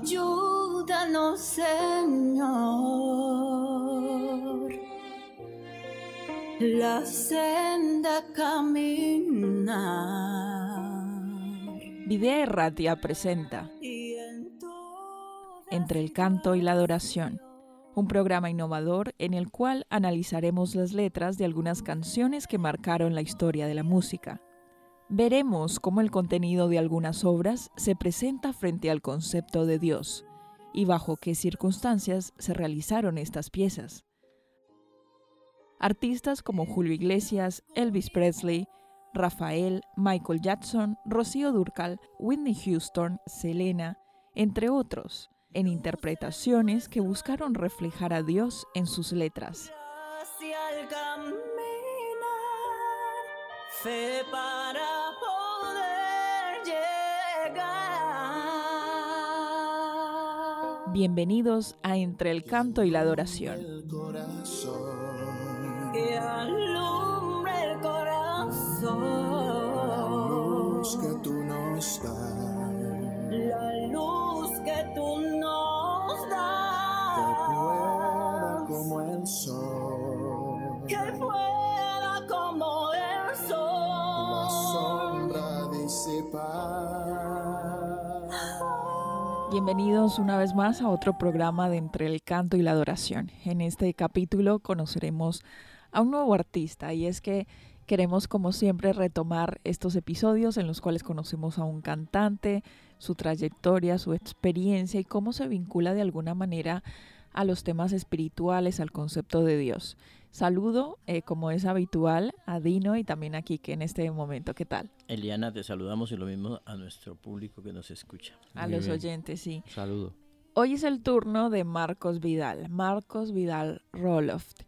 Ayúdanos, Señor, la senda caminar. Videa Erratia presenta Entre el canto y la adoración, un programa innovador en el cual analizaremos las letras de algunas canciones que marcaron la historia de la música veremos cómo el contenido de algunas obras se presenta frente al concepto de Dios y bajo qué circunstancias se realizaron estas piezas. Artistas como Julio Iglesias, Elvis Presley, Rafael, Michael Jackson, Rocío Durcal, Whitney Houston, Selena, entre otros, en interpretaciones que buscaron reflejar a Dios en sus letras. para poder llegar. Bienvenidos a Entre el Canto y la Adoración. El corazón. que tú nos das. La luz que tú nos das. Que pueda como el sol. Que pueda como el sol. sombra disipar. Bienvenidos una vez más a otro programa de Entre el Canto y la Adoración. En este capítulo conoceremos a un nuevo artista y es que queremos como siempre retomar estos episodios en los cuales conocemos a un cantante, su trayectoria, su experiencia y cómo se vincula de alguna manera a los temas espirituales, al concepto de Dios. Saludo, eh, como es habitual, a Dino y también a Kike en este momento. ¿Qué tal? Eliana, te saludamos y lo mismo a nuestro público que nos escucha. A los oyentes, sí. Saludo. Hoy es el turno de Marcos Vidal, Marcos Vidal Roloft,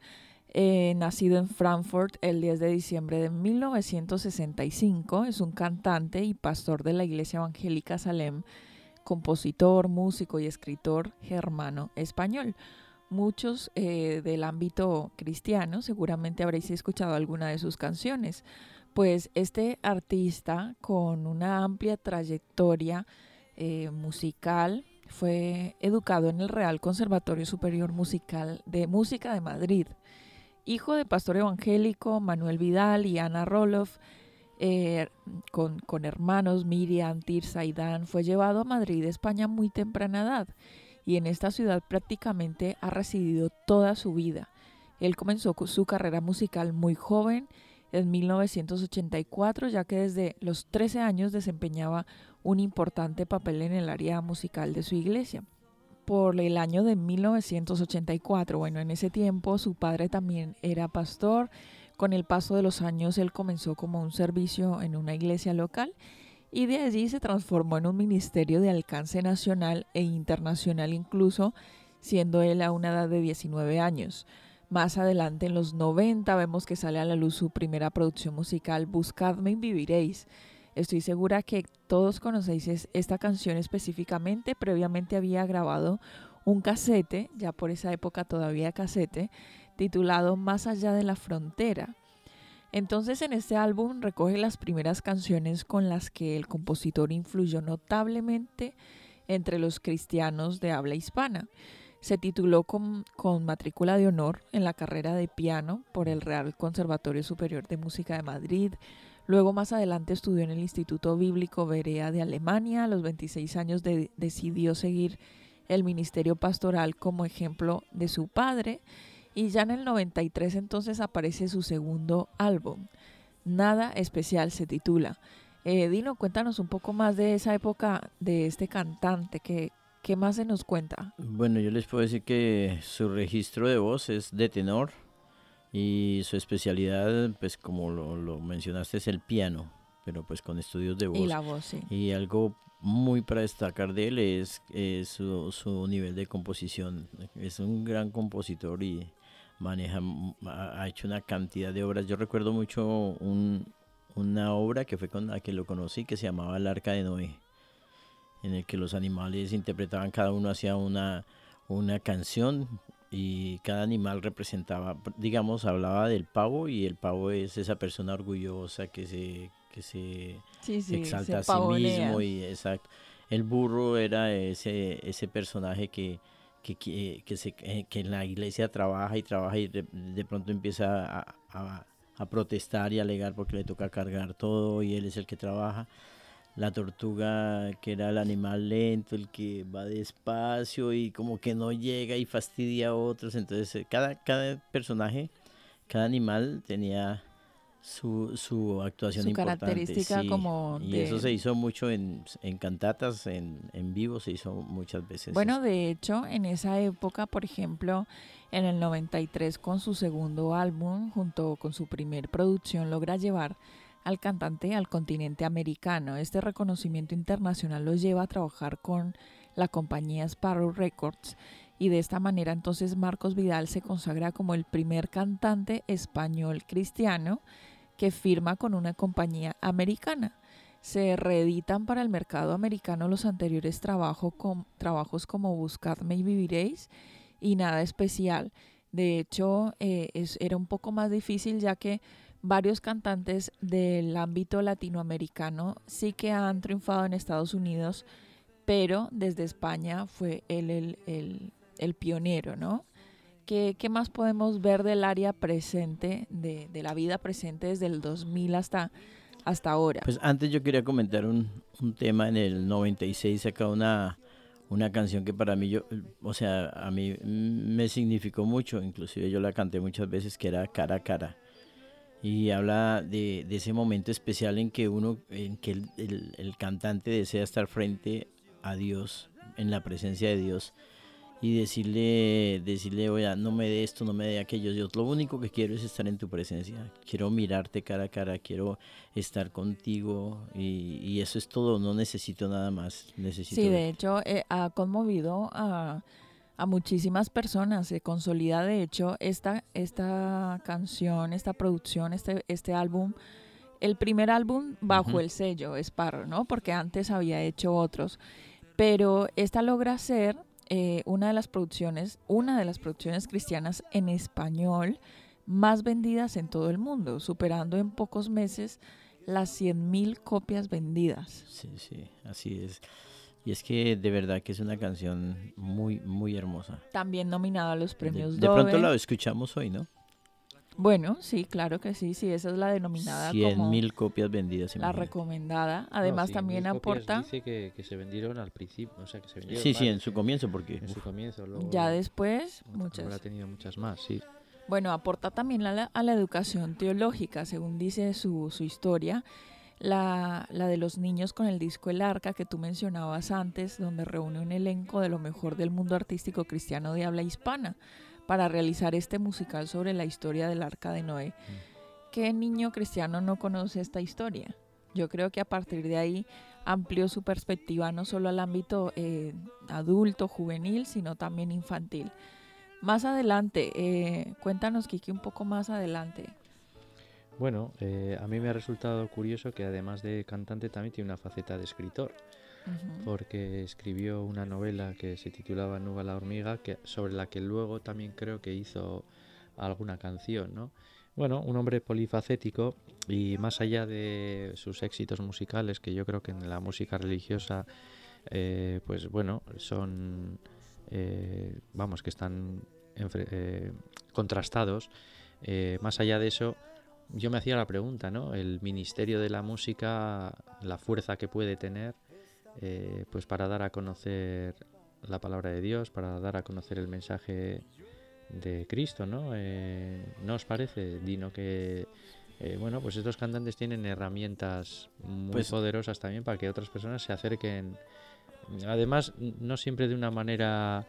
eh, nacido en Frankfurt el 10 de diciembre de 1965, es un cantante y pastor de la Iglesia Evangélica Salem, compositor, músico y escritor germano español. Muchos eh, del ámbito cristiano seguramente habréis escuchado alguna de sus canciones, pues este artista con una amplia trayectoria eh, musical fue educado en el Real Conservatorio Superior Musical de Música de Madrid. Hijo de pastor evangélico Manuel Vidal y Ana Roloff, eh, con, con hermanos Miriam, Tirsa y fue llevado a Madrid, España, muy temprana edad y en esta ciudad prácticamente ha residido toda su vida. Él comenzó su carrera musical muy joven, en 1984, ya que desde los 13 años desempeñaba un importante papel en el área musical de su iglesia. Por el año de 1984, bueno, en ese tiempo su padre también era pastor. Con el paso de los años él comenzó como un servicio en una iglesia local y de allí se transformó en un ministerio de alcance nacional e internacional incluso, siendo él a una edad de 19 años. Más adelante, en los 90, vemos que sale a la luz su primera producción musical, Buscadme y Viviréis. Estoy segura que todos conocéis esta canción específicamente. Previamente había grabado un casete, ya por esa época todavía casete, titulado Más allá de la frontera. Entonces en este álbum recoge las primeras canciones con las que el compositor influyó notablemente entre los cristianos de habla hispana. Se tituló con, con, matrícula de honor en la carrera de piano por el Real Conservatorio Superior de Música de Madrid. Luego más adelante estudió en el Instituto Bíblico Berea de Alemania. A los 26 años de, decidió seguir el ministerio pastoral como ejemplo de su padre y ya en el 93 entonces aparece su segundo álbum. Nada especial se titula. Eh, Dino, cuéntanos un poco más de esa época de este cantante, que, ¿qué más se nos cuenta? Bueno, yo les puedo decir que su registro de voz es de tenor y su especialidad, pues como lo, mencionaste, es el piano, pero pues con estudios de voz. Y la voz, sí. Y algo muy para destacar de él es, su, su nivel de composición. Es un gran compositor y maneja, ha hecho una cantidad de obras. Yo recuerdo mucho un, una obra que fue con la que lo conocí que se llamaba El Arca de Noé, en el que los animales interpretaban, cada uno hacía una, una canción y cada animal representaba, digamos, hablaba del pavo y el pavo es esa persona orgullosa que se, que se Sí, sí, exalta se a sí mismo y exacto. El burro era ese, ese personaje que, que, que, que se, eh, que en la iglesia trabaja y trabaja y de, de pronto empieza a, a- a protestar y alegar porque le toca cargar todo y él es el que trabaja. La tortuga, que era el animal lento, el que va despacio y como que no llega y fastidia a otros. Entonces, eh, cada, cada personaje, cada animal tenía su, su actuación Su importante. característica sí, como Y de- eso se hizo mucho en, en cantatas, en, en vivo se hizo muchas veces. Bueno, eso. de hecho, en esa época, por ejemplo, en el 93 con su segundo álbum, junto con su primer producción, logra llevar al cantante al continente americano. Este reconocimiento internacional lo lleva a trabajar con la compañía Sparrow Records y de esta manera entonces Marcos Vidal se consagra como el primer cantante español cristiano que firma con una compañía americana. Se reeditan para el mercado americano los anteriores trabajos como Buscadme y Viviréis y Nada Especial. De hecho, eh, era un poco más difícil ya que varios cantantes del ámbito latinoamericano sí que han triunfado en Estados Unidos, pero desde España fue él el, el- el pionero, ¿no? ¿Qué, qué más podemos ver del área presente, de, de la vida presente desde el 2000 hasta, hasta ahora? Pues antes yo quería comentar un, un tema en el 96 saca una una canción que para mí yo o sea a mí me significó mucho inclusive yo la canté muchas veces que era cara a cara y habla de, de ese momento especial en que uno en que el, el- el cantante desea estar frente a Dios en la presencia de Dios y decirle decirle oye no me dé esto no me dé aquello yo lo único que quiero es estar en tu presencia quiero mirarte cara a cara quiero estar contigo y, y eso es todo, no necesito nada más. Necesito Sí, de hecho, eh, ha conmovido a, a muchísimas personas. Se consolida, de hecho, esta, esta canción, esta producción, este, este álbum, el primer álbum bajo el sello Sparrow, ¿no? Porque antes había hecho otros. Pero esta logra ser eh, una de las producciones, una de las producciones cristianas en español más vendidas en todo el mundo, superando en pocos meses las 100.000 copias vendidas. Sí, sí, así es. Y es que de verdad que es una canción muy, muy hermosa. También nominada a los De, premios de pronto Dove. la escuchamos hoy, ¿no? Bueno, sí, claro que sí, sí, esa es la denominada 100 como mil copias vendidas. la recomendada. Además No, también 100.000 copias aporta, Dice que, que se vendieron al principio, o sea, que se vendieron Sí, sí, en su comienzo, porque en su comienzo. Luego, ya después, habrá muchas. tenido muchas más, sí. Bueno, aporta también a la, a la educación teológica, según dice su, su historia, la, la de los niños con el disco El Arca que tú mencionabas antes, donde reúne un elenco de lo mejor del mundo artístico cristiano de habla hispana para realizar este musical sobre la historia del Arca de Noé. ¿Qué niño cristiano no conoce esta historia? Yo creo que a partir de ahí amplió su perspectiva no solo al ámbito eh, adulto, juvenil, sino también infantil. Más adelante, eh, cuéntanos, Kiki, un poco más adelante. Bueno, eh, a mí me ha resultado curioso que además de cantante también tiene una faceta de escritor, porque escribió una novela que se titulaba Nuba la hormiga, que, sobre la que luego también creo que hizo alguna canción, ¿no? Bueno, un hombre polifacético y más allá de sus éxitos musicales, que yo creo que en la música religiosa, eh, pues bueno, son, eh, vamos, que están eh, contrastados. eh, más allá de eso, yo me hacía la pregunta, ¿no? El ministerio de la música, la fuerza que puede tener, eh, pues para dar a conocer la palabra de Dios, para dar a conocer el mensaje de Cristo, ¿no? Eh, ¿No os parece, Dino, que eh, bueno, pues estos cantantes tienen herramientas muy Pues- poderosas también para que otras personas se acerquen? Además, no siempre de una manera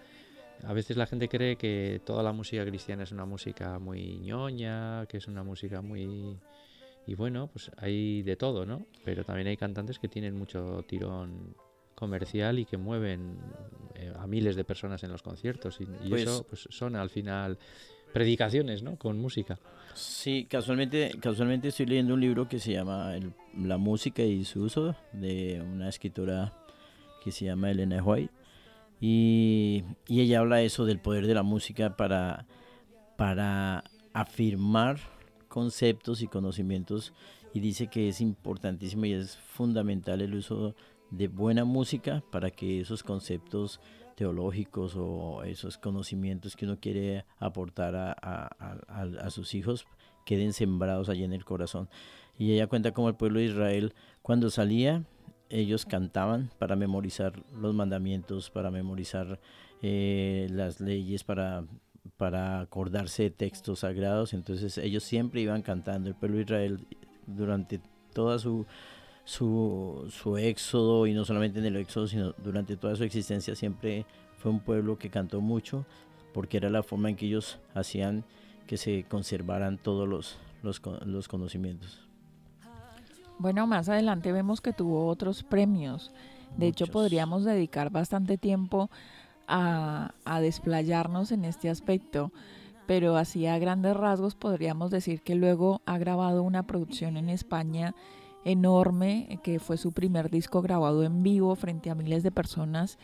a veces la gente cree que toda la música cristiana es una música muy ñoña, que es una música muy... Y bueno, pues hay de todo, ¿no? Pero también hay cantantes que tienen mucho tirón comercial y que mueven eh, a miles de personas en los conciertos y, y Pues- eso pues son al final predicaciones, ¿no? Con música. Sí, casualmente, casualmente estoy leyendo un libro que se llama el- La música y su uso de una escritora que se llama Elena White. Y, ella habla eso del poder de la música para, para afirmar conceptos y conocimientos y dice que es importantísimo y es fundamental el uso de buena música para que esos conceptos teológicos o esos conocimientos que uno quiere aportar a- a- a sus hijos queden sembrados allí en el corazón. Y ella cuenta como el pueblo de Israel cuando salía, ellos cantaban para memorizar los mandamientos, para memorizar eh, las leyes, para, para acordarse de textos sagrados. Entonces ellos siempre iban cantando. El pueblo de Israel durante toda su, su, su éxodo, y no solamente en el éxodo, sino durante toda su existencia, siempre fue un pueblo que cantó mucho, porque era la forma en que ellos hacían que se conservaran todos los, los, los conocimientos. Bueno, más adelante vemos que tuvo otros premios. De hecho, podríamos dedicar bastante tiempo a, a desplayarnos en este aspecto, pero así a grandes rasgos podríamos decir que luego ha grabado una producción en España enorme, eh, que fue su primer disco grabado en vivo frente a miles de personas,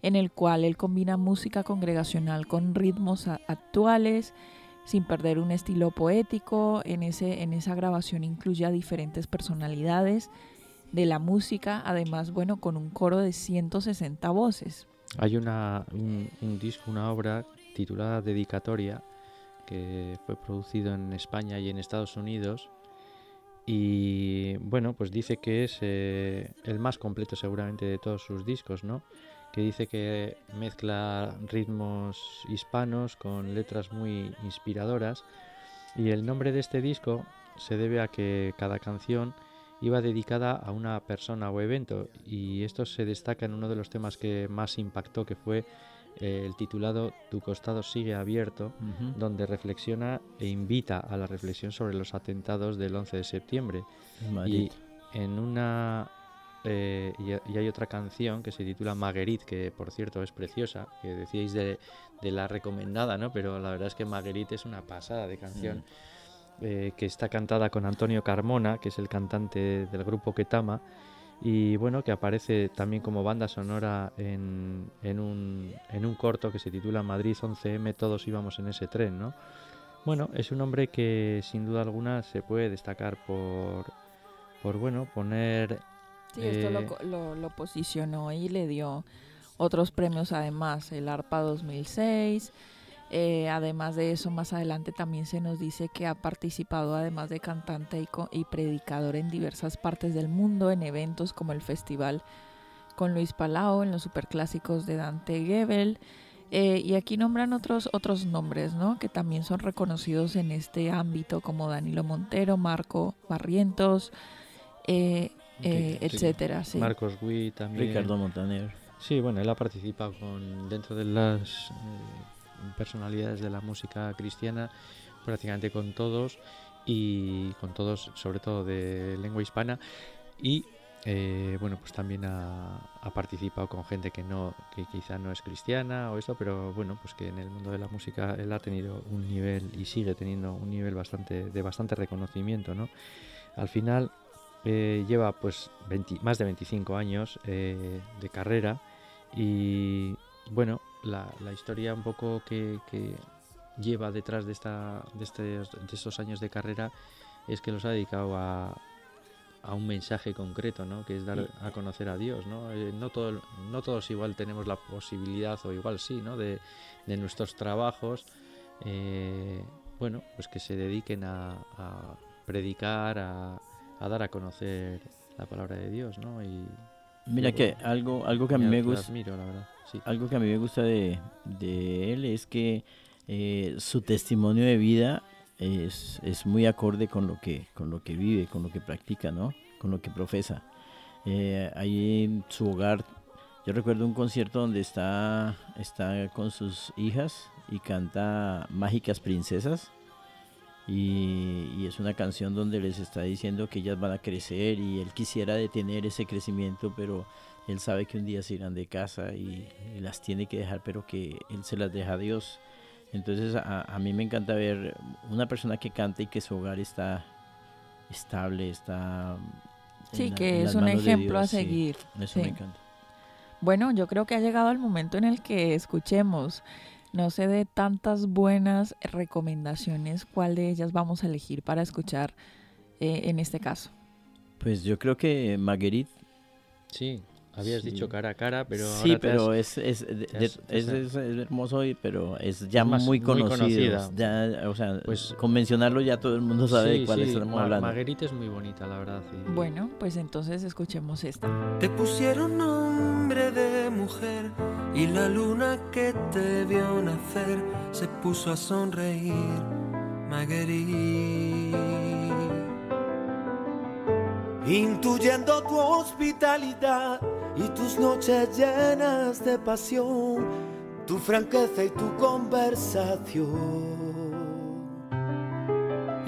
en el cual él combina música congregacional con ritmos actuales, sin perder un estilo poético. En, ese, en esa grabación incluye a diferentes personalidades de la música, además, bueno, con un coro de 160 voces. Hay una, un, disco, una obra titulada Dedicatoria, que fue producido en España y en Estados Unidos. Y bueno, pues dice que es eh, el más completo seguramente de todos sus discos, ¿no? Que dice que mezcla ritmos hispanos con letras muy inspiradoras. Y el nombre de este disco se debe a que cada canción iba dedicada a una persona o evento y esto se destaca en uno de los temas que más impactó que fue eh, el titulado Tu costado sigue abierto Ujú. donde reflexiona e invita a la reflexión sobre los atentados del 11 de septiembre Madrid. y en una eh, y, y hay otra canción que se titula Marguerite que por cierto es preciosa que decíais de, de la recomendada no pero la verdad es que Marguerite es una pasada de canción eh, que está cantada con Antonio Carmona, que es el cantante del grupo Ketama, y bueno, que aparece también como banda sonora en, en un, en un corto que se titula Madrid 11M, todos íbamos en ese tren, ¿no? Bueno, es un hombre que sin duda alguna se puede destacar por, por bueno, poner... Sí, esto lo Eh, lo, lo posicionó y le dio otros premios además, el ARPA 2006. eh, además de eso, más adelante también se nos dice que ha participado además de cantante y, y predicador en diversas partes del mundo, en eventos como el festival con Luis Palao, en los superclásicos de Dante Gebel. eh, y aquí nombran otros, otros nombres, ¿no? Que también son reconocidos en este ámbito, como Danilo Montero, Marco Barrientos, eh, eh, etcétera. Sí. Marcos Witt también. Ricardo Montaner. Sí, bueno, él ha participado con dentro de las eh, personalidades de la música cristiana, prácticamente con todos y con todos, sobre todo de lengua hispana y eh, bueno, pues también ha, ha participado con gente que no, que quizá no es cristiana o eso, pero bueno, pues que en el mundo de la música él ha tenido un nivel y sigue teniendo un nivel bastante de bastante reconocimiento, ¿no? Al final eh, lleva pues 20 más de 25 años eh, de carrera y bueno, la, la historia un poco que, que lleva detrás de, esta, de, este- de estos años de carrera es que los ha dedicado a, a un mensaje concreto, ¿no? que es dar a conocer a Dios. ¿no? Eh, no, todo, no todos igual tenemos la posibilidad, o igual sí, ¿no? de, de nuestros trabajos, eh, bueno, pues que se dediquen a, a predicar, a, a dar a conocer la palabra de Dios. ¿no? Y, Mira Yo, que algo, algo que a mí me gusta, admiro, la verdad. Sí. algo que a mí me gusta de, de él es que eh, su testimonio de vida es, es muy acorde con lo que con lo que vive, con lo que practica, ¿no? Con lo que profesa. Eh, ahí en su hogar, yo recuerdo un concierto donde está, está con sus hijas y canta Mágicas Princesas. Y, y es una canción donde les está diciendo que ellas van a crecer y él quisiera detener ese crecimiento, pero él sabe que un día se irán de casa y, y las tiene que dejar, pero que él se las deja a Dios. Entonces a, a mí me encanta ver una persona que canta y que su hogar está estable, está... Sí, la- que es un ejemplo a Dios, sí. seguir. Eso sí. me encanta. Bueno, yo creo que ha llegado el momento en el que escuchemos, no sé de tantas buenas recomendaciones, cuál de ellas vamos a elegir para escuchar eh, en este caso. Pues yo creo que Marguerite Sí, habías Sí. dicho cara a cara, pero sí, ahora has- pero es, es, has- es, hermoso, y- pero es ya más- muy muy conocido. conocida. Ya, o sea, Pues- con mencionarlo ya todo el mundo sabe de cuál sí, estamos Ma- hablando. Marguerite es muy bonita, la verdad. Bueno, pues entonces escuchemos esta. Te pusieron nombre de mujer y la luna que te vio nacer se puso a sonreír, Marguerite. Intuyendo tu hospitalidad y tus noches llenas de pasión, tu franqueza y tu conversación.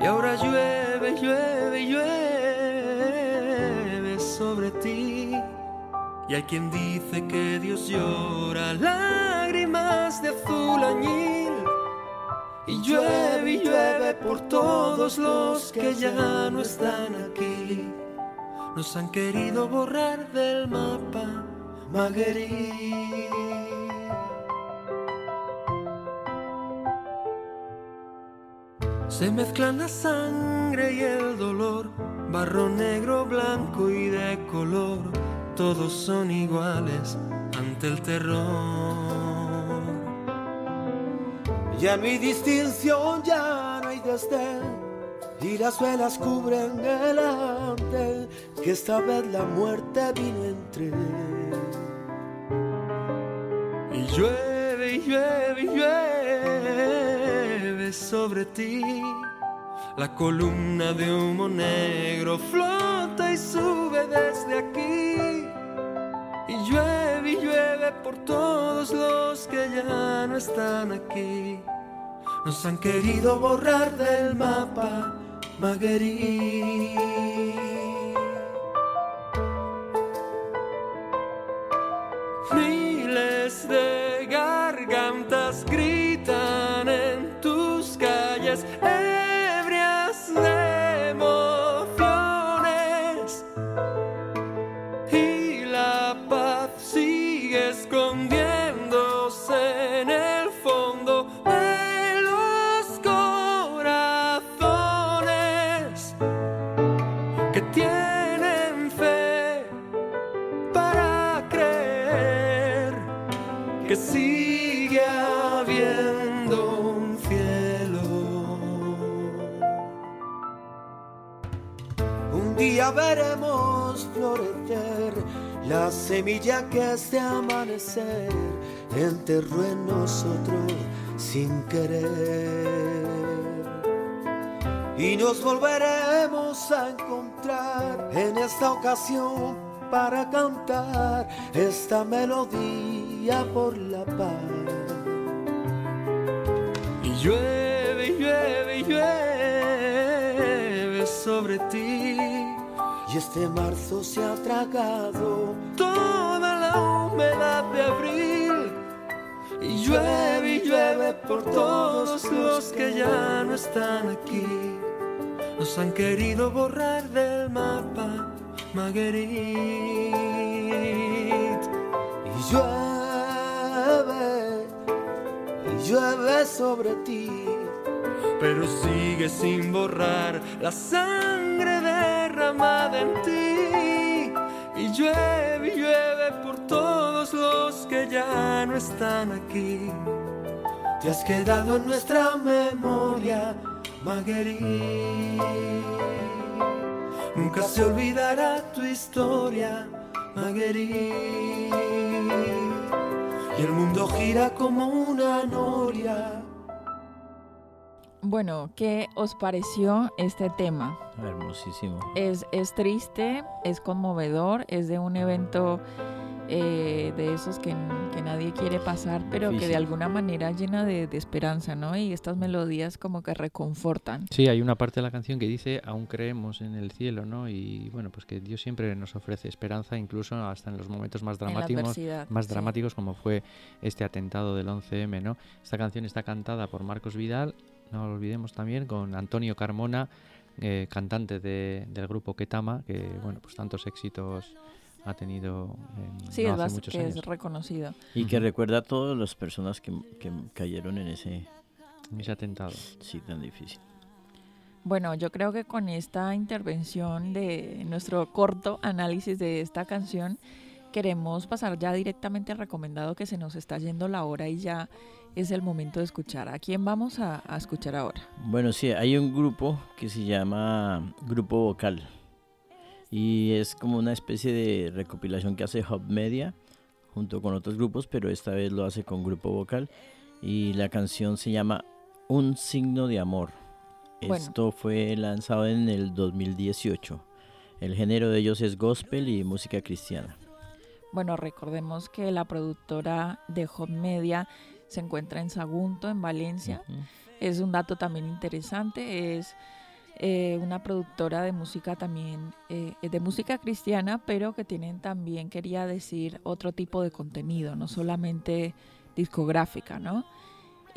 Y ahora llueve, llueve, llueve sobre ti. Y hay quien dice que Dios llora lágrimas de azul añil. Y llueve y llueve por todos los que ya no están aquí. Nos han querido borrar del mapa, Marguerite. Se mezclan la sangre y el dolor, barro negro, blanco y de color, todos son iguales ante el terror. Ya no hay distinción, ya no hay desdén, y las velas cubren el ante, que esta vez la muerte vino entre. Y llueve y llueve y llueve sobre ti. La columna de humo negro flota y sube desde aquí. Y llueve y llueve por todos los que ya no están aquí. Nos han querido borrar del mapa, Marguerite. Sigue habiendo un cielo. Un día veremos florecer la semilla que este amanecer enterró en nosotros sin querer. Y nos volveremos a encontrar en esta ocasión para cantar esta melodía por la paz. Y llueve, llueve, llueve sobre ti. Y este marzo se ha tragado toda la humedad de abril. Y llueve y llueve por todos los que ya no están aquí. Nos han querido borrar del mapa, Marguerite. Y llueve, llueve sobre ti. Pero sigue sin borrar la sangre derramada en ti. Y llueve llueve por todos los que ya no están aquí. Te has quedado en nuestra memoria, Marguerite. Nunca se olvidará tu historia, Marguerite. Y el mundo gira como una noria. Bueno, ¿qué os pareció este tema? Hermosísimo. Es, es triste, es conmovedor, es de un evento eh, de esos que, que nadie quiere pasar, pero que de alguna manera llena de, de esperanza, ¿no? Y estas melodías como que reconfortan. Sí, hay una parte de la canción que dice, aún creemos en el cielo, ¿no? Y bueno, pues que Dios siempre nos ofrece esperanza, incluso hasta en los momentos más dramáticos, más sí. dramáticos como fue este atentado del 11M, ¿no? Esta canción está cantada por Marcos Vidal, no lo olvidemos también, con Antonio Carmona, eh, cantante de- del grupo Ketama, que bueno, pues tantos éxitos ha tenido en, Sí, no es, hace muchos que años. es reconocido. Y que recuerda a todas las personas que, que cayeron en ese en ese atentado. sí tan difícil. Bueno, yo creo que con esta intervención de nuestro corto análisis de esta canción, queremos pasar ya directamente al recomendado que se nos está yendo la hora y ya es el momento de escuchar. ¿A quién vamos a, a escuchar ahora? Bueno, sí, hay un grupo que se llama Grupo Vocal. Y es como una especie de recopilación que hace Hub Media junto con otros grupos, pero esta vez lo hace con Grupo Vocal. Y la canción se llama Un signo de amor. Bueno. Esto fue lanzado en el 2018. El género de ellos es gospel y música cristiana. Bueno, recordemos que la productora de Hot Media se encuentra en Sagunto, en Valencia. Es un dato también interesante. Es eh, una productora de música también, eh, de música cristiana, pero que tienen también, quería decir, otro tipo de contenido, no solamente discográfica, ¿no?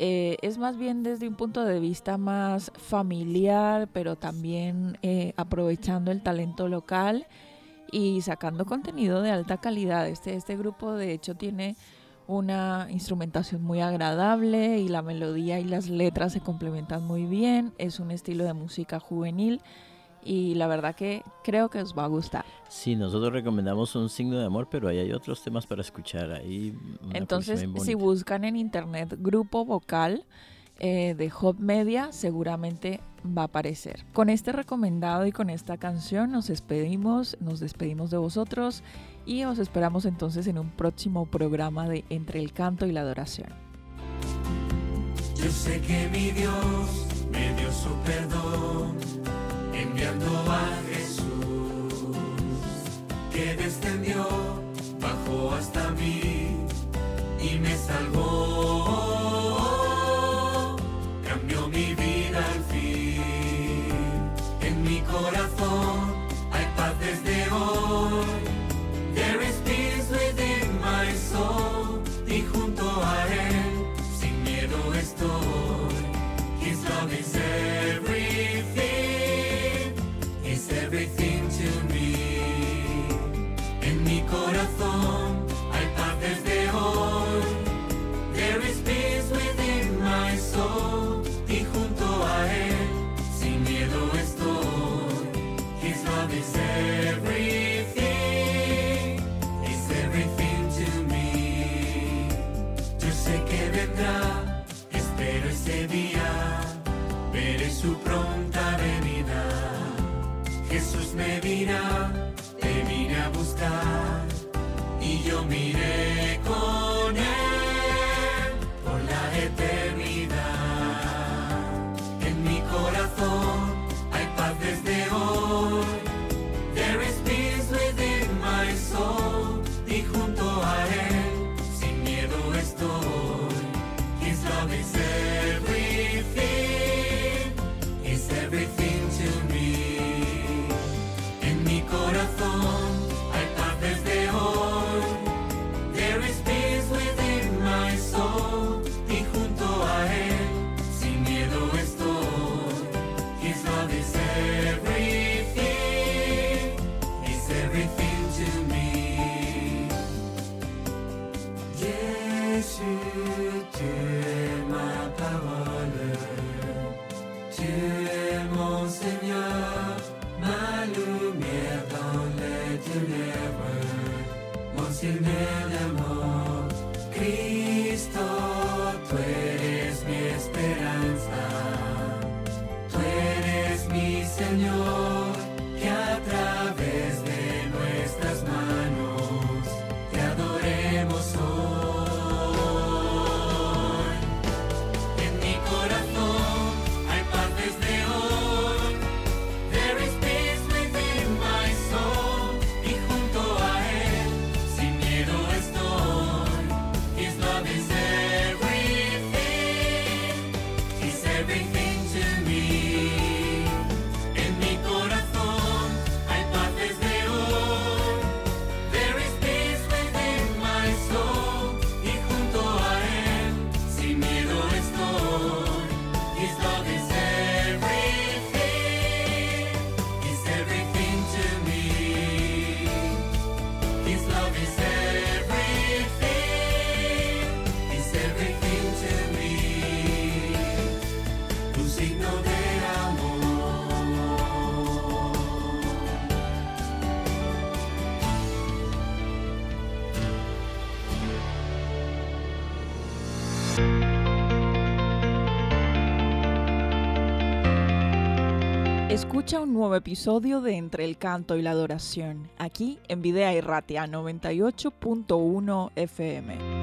Eh, es más bien desde un punto de vista más familiar, pero también eh, aprovechando el talento local y sacando contenido de alta calidad. Este, este grupo de hecho tiene una instrumentación muy agradable y la melodía y las letras se complementan muy bien. Es un estilo de música juvenil y la verdad que creo que os va a gustar. Sí, nosotros recomendamos un signo de amor, pero ahí hay otros temas para escuchar. Ahí Entonces, si buscan en internet grupo vocal eh, de Hot Media, seguramente va a aparecer. Con este recomendado y con esta canción nos despedimos, nos despedimos de vosotros y os esperamos entonces en un próximo programa de Entre el Canto y la Adoración. Yo sé que mi Dios me dio su perdón enviando a Jesús que descendió, bajó hasta mí y me salvó. Everything Escucha un nuevo episodio de Entre el Canto y la Adoración, aquí en Videa y Ratia 98.1 FM.